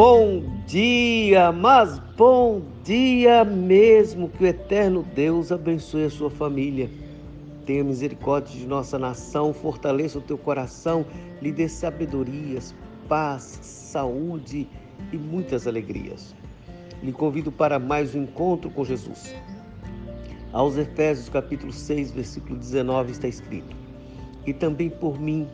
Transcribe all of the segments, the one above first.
bom dia, mas bom dia mesmo. Que o eterno Deus abençoe a sua família. Tenha misericórdia de nossa nação, fortaleça o teu coração, lhe dê sabedorias, paz, saúde e muitas alegrias. Lhe convido para mais um encontro com Jesus. Aos Efésios capítulo 6, versículo 19 está escrito: E também por mim,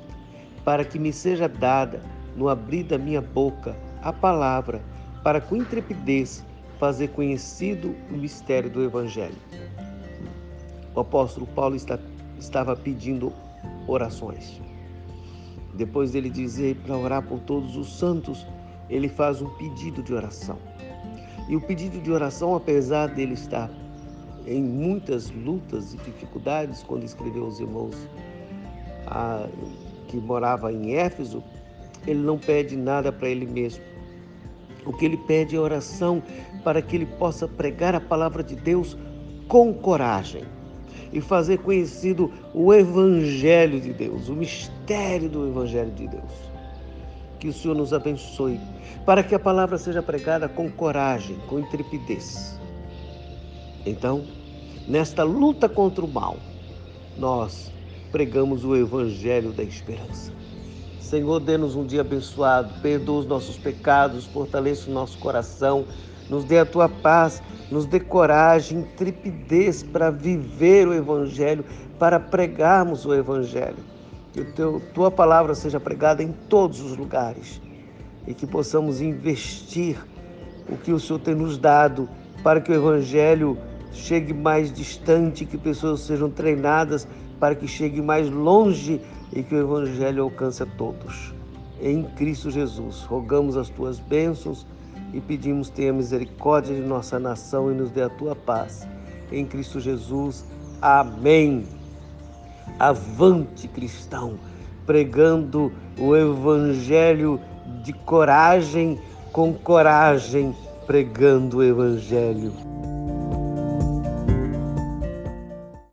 para que me seja dada no abrir da minha boca a palavra, para com intrepidez fazer conhecido o mistério do Evangelho. O apóstolo Paulo está, estava pedindo orações. Depois dele dizer para orar por todos os santos, ele faz um pedido de oração. E o pedido de oração, apesar dele estar em muitas lutas e dificuldades, quando escreveu aos irmãos a, que morava em Éfeso, ele não pede nada para ele mesmo. O que ele pede é oração para que ele possa pregar a palavra de Deus com coragem e fazer conhecido o Evangelho de Deus, o mistério do Evangelho de Deus. Que o Senhor nos abençoe, para que a palavra seja pregada com coragem, com intrepidez. Então, nesta luta contra o mal, nós pregamos o Evangelho da esperança. Senhor, dê-nos um dia abençoado, perdoa os nossos pecados, fortaleça o nosso coração, nos dê a tua paz, nos dê coragem, intrepidez para viver o Evangelho, para pregarmos o Evangelho. Que a tua palavra seja pregada em todos os lugares e que possamos investir o que o Senhor tem nos dado para que o Evangelho chegue mais distante, que pessoas sejam treinadas para que chegue mais longe e que o Evangelho alcance a todos. Em Cristo Jesus, rogamos as tuas bênçãos e pedimos tenha misericórdia de nossa nação e nos dê a tua paz. Em Cristo Jesus, amém. Avante, cristão, pregando o Evangelho de coragem, com coragem, pregando o Evangelho.